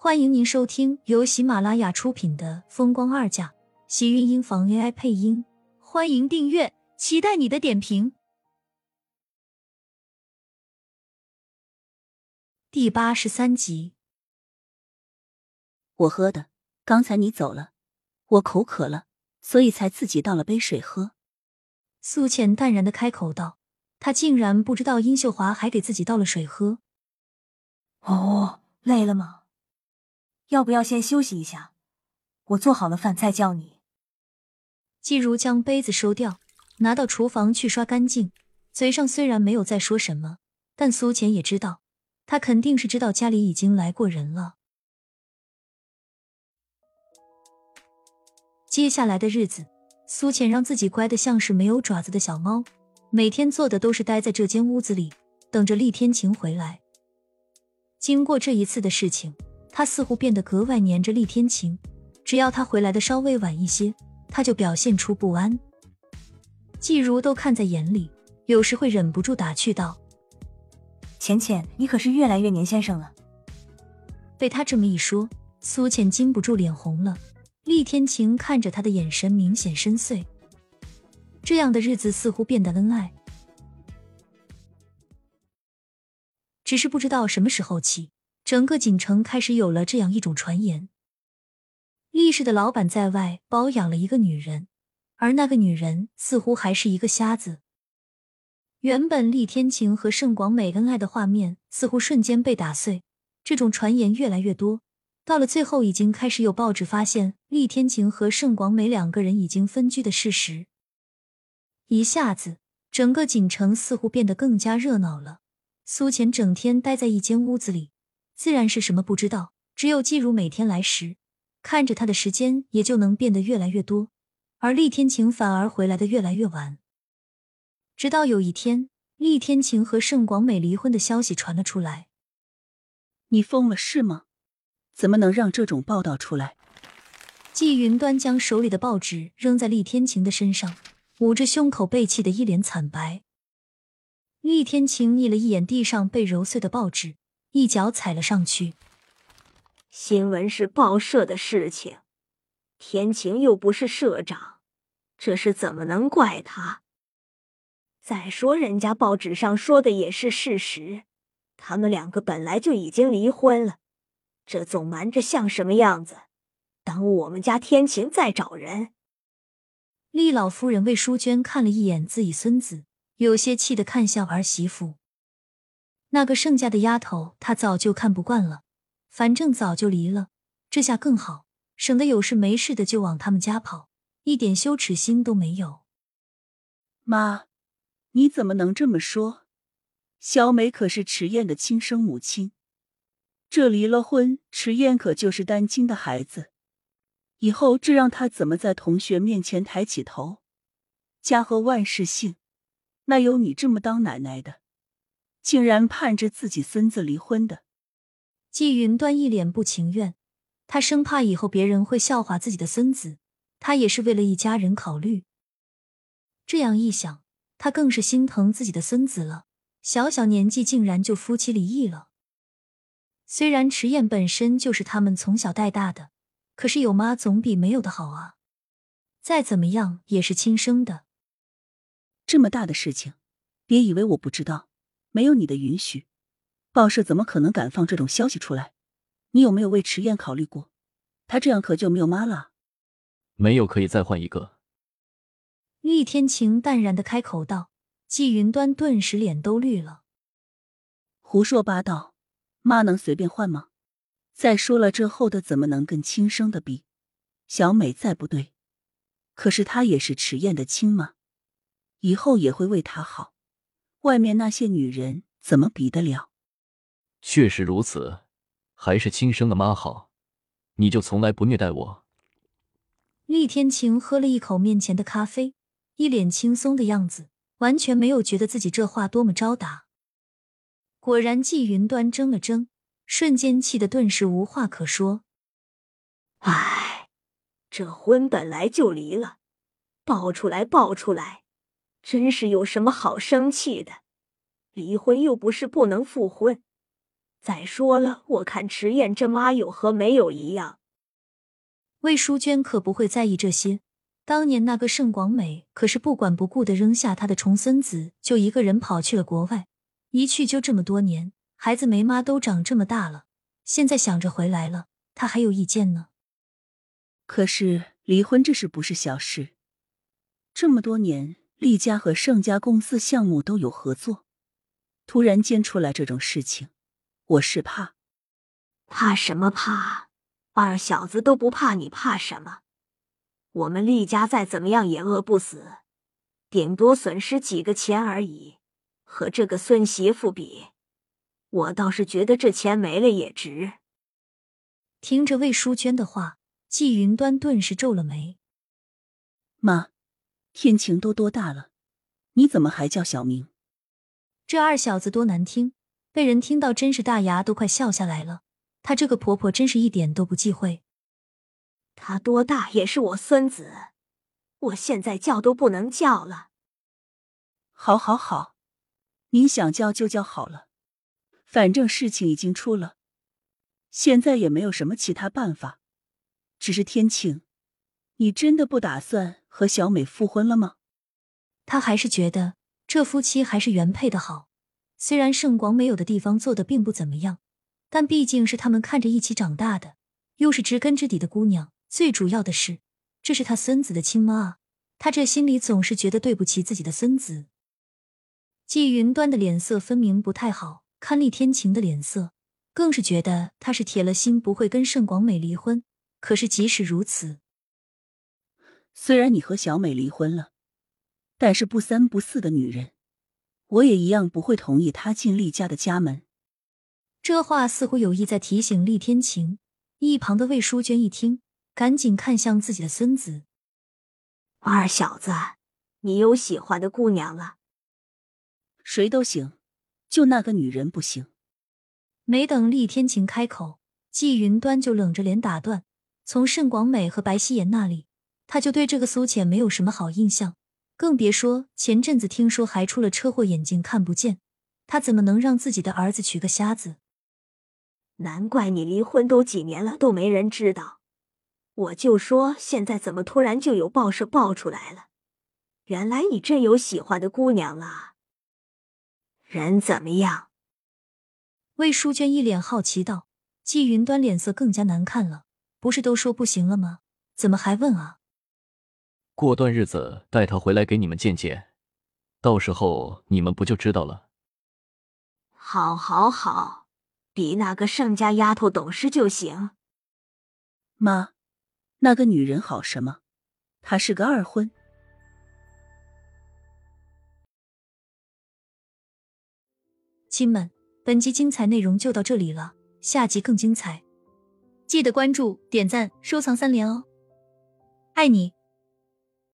欢迎您收听由喜马拉雅出品的《风光二嫁》，喜运音房 AI 配音。欢迎订阅，期待你的点评。第八十三集，我喝的。刚才你走了，我口渴了，所以才自己倒了杯水喝。苏浅淡然的开口道：“他竟然不知道殷秀华还给自己倒了水喝。”哦，累了吗？要不要先休息一下？我做好了饭再叫你。季如将杯子收掉，拿到厨房去刷干净，嘴上虽然没有再说什么，但苏浅也知道，他肯定是知道家里已经来过人了。接下来的日子，苏浅让自己乖得像是没有爪子的小猫，每天做的都是待在这间屋子里，等着厉天晴回来。经过这一次的事情。他似乎变得格外黏着厉天晴，只要他回来的稍微晚一些，他就表现出不安。季如都看在眼里，有时会忍不住打趣道：“浅浅，你可是越来越黏先生了。”被他这么一说，苏浅禁不住脸红了。厉天晴看着他的眼神明显深邃，这样的日子似乎变得恩爱，只是不知道什么时候起。整个锦城开始有了这样一种传言：厉氏的老板在外包养了一个女人，而那个女人似乎还是一个瞎子。原本厉天晴和盛广美恩爱的画面似乎瞬间被打碎。这种传言越来越多，到了最后，已经开始有报纸发现厉天晴和盛广美两个人已经分居的事实。一下子，整个锦城似乎变得更加热闹了。苏浅整天待在一间屋子里。自然是什么不知道，只有季如每天来时，看着他的时间也就能变得越来越多，而厉天晴反而回来的越来越晚。直到有一天，厉天晴和盛广美离婚的消息传了出来。你疯了是吗？怎么能让这种报道出来？季云端将手里的报纸扔在厉天晴的身上，捂着胸口被气得一脸惨白。厉天晴睨了一眼地上被揉碎的报纸。一脚踩了上去。新闻是报社的事情，天晴又不是社长，这事怎么能怪他？再说人家报纸上说的也是事实，他们两个本来就已经离婚了，这总瞒着像什么样子？耽误我们家天晴再找人。厉老夫人魏淑娟看了一眼自己孙子，有些气得看向儿媳妇。那个盛家的丫头，她早就看不惯了。反正早就离了，这下更好，省得有事没事的就往他们家跑，一点羞耻心都没有。妈，你怎么能这么说？小美可是迟燕的亲生母亲，这离了婚，迟燕可就是单亲的孩子。以后这让她怎么在同学面前抬起头？家和万事兴，哪有你这么当奶奶的？竟然盼着自己孙子离婚的，季云端一脸不情愿，他生怕以后别人会笑话自己的孙子，他也是为了一家人考虑。这样一想，他更是心疼自己的孙子了。小小年纪竟然就夫妻离异了。虽然迟燕本身就是他们从小带大的，可是有妈总比没有的好啊。再怎么样也是亲生的。这么大的事情，别以为我不知道。没有你的允许，报社怎么可能敢放这种消息出来？你有没有为迟燕考虑过？她这样可就没有妈了。没有，可以再换一个。厉天晴淡然的开口道。季云端顿时脸都绿了。胡说八道！妈能随便换吗？再说了，这后的怎么能跟亲生的比？小美再不对，可是她也是迟燕的亲妈，以后也会为她好。外面那些女人怎么比得了？确实如此，还是亲生的妈好。你就从来不虐待我。厉天晴喝了一口面前的咖啡，一脸轻松的样子，完全没有觉得自己这话多么招打。果然，季云端怔了怔，瞬间气得顿时无话可说。唉，这婚本来就离了，爆出来，爆出来！真是有什么好生气的？离婚又不是不能复婚，再说了，我看迟燕这妈有和没有一样。魏淑娟可不会在意这些。当年那个盛广美可是不管不顾的扔下她的重孙子，就一个人跑去了国外，一去就这么多年，孩子没妈都长这么大了，现在想着回来了，她还有意见呢。可是离婚这事不是小事，这么多年，厉家和盛家公司项目都有合作，突然间出来这种事情，我是怕。怕什么怕？二小子都不怕，你怕什么？我们厉家再怎么样也饿不死，顶多损失几个钱而已。和这个孙媳妇比，我倒是觉得这钱没了也值。听着魏淑娟的话，季云端顿时皱了眉。妈，天晴都多大了，你怎么还叫小明？这二小子多难听，被人听到真是大牙都快笑下来了。她这个婆婆真是一点都不忌讳。他多大也是我孙子，我现在叫都不能叫了。好，好，好，您想叫就叫好了，反正事情已经出了，现在也没有什么其他办法。只是天晴，你真的不打算和小美复婚了吗？他还是觉得这夫妻还是原配的好。虽然盛广美有的地方做的并不怎么样，但毕竟是他们看着一起长大的，又是知根知底的姑娘。最主要的是，这是他孙子的亲妈！他这心里总是觉得对不起自己的孙子。季云端的脸色分明不太好，看厉天晴的脸色，更是觉得他是铁了心不会跟盛广美离婚。可是即使如此，虽然你和小美离婚了，但是不三不四的女人，我也一样不会同意她进厉家的家门。这话似乎有意在提醒厉天晴。一旁的魏淑娟一听。赶紧看向自己的孙子，二小子，你有喜欢的姑娘了？谁都行，就那个女人不行。没等厉天晴开口，季云端就冷着脸打断：“从盛广美和白希言那里，他就对这个苏浅没有什么好印象，更别说前阵子听说还出了车祸，眼睛看不见，他怎么能让自己的儿子娶个瞎子？难怪你离婚都几年了，都没人知道。”我就说，现在怎么突然就有报社爆出来了？原来你真有喜欢的姑娘了。人怎么样？魏淑娟一脸好奇道。季云端脸色更加难看了。不是都说不行了吗？怎么还问啊？过段日子带她回来给你们见见，到时候你们不就知道了？好，好，好，比那个盛家丫头懂事就行。妈。那个女人好什么？她是个二婚。亲们，本集精彩内容就到这里了，下集更精彩，记得关注、点赞、收藏三连哦！爱你。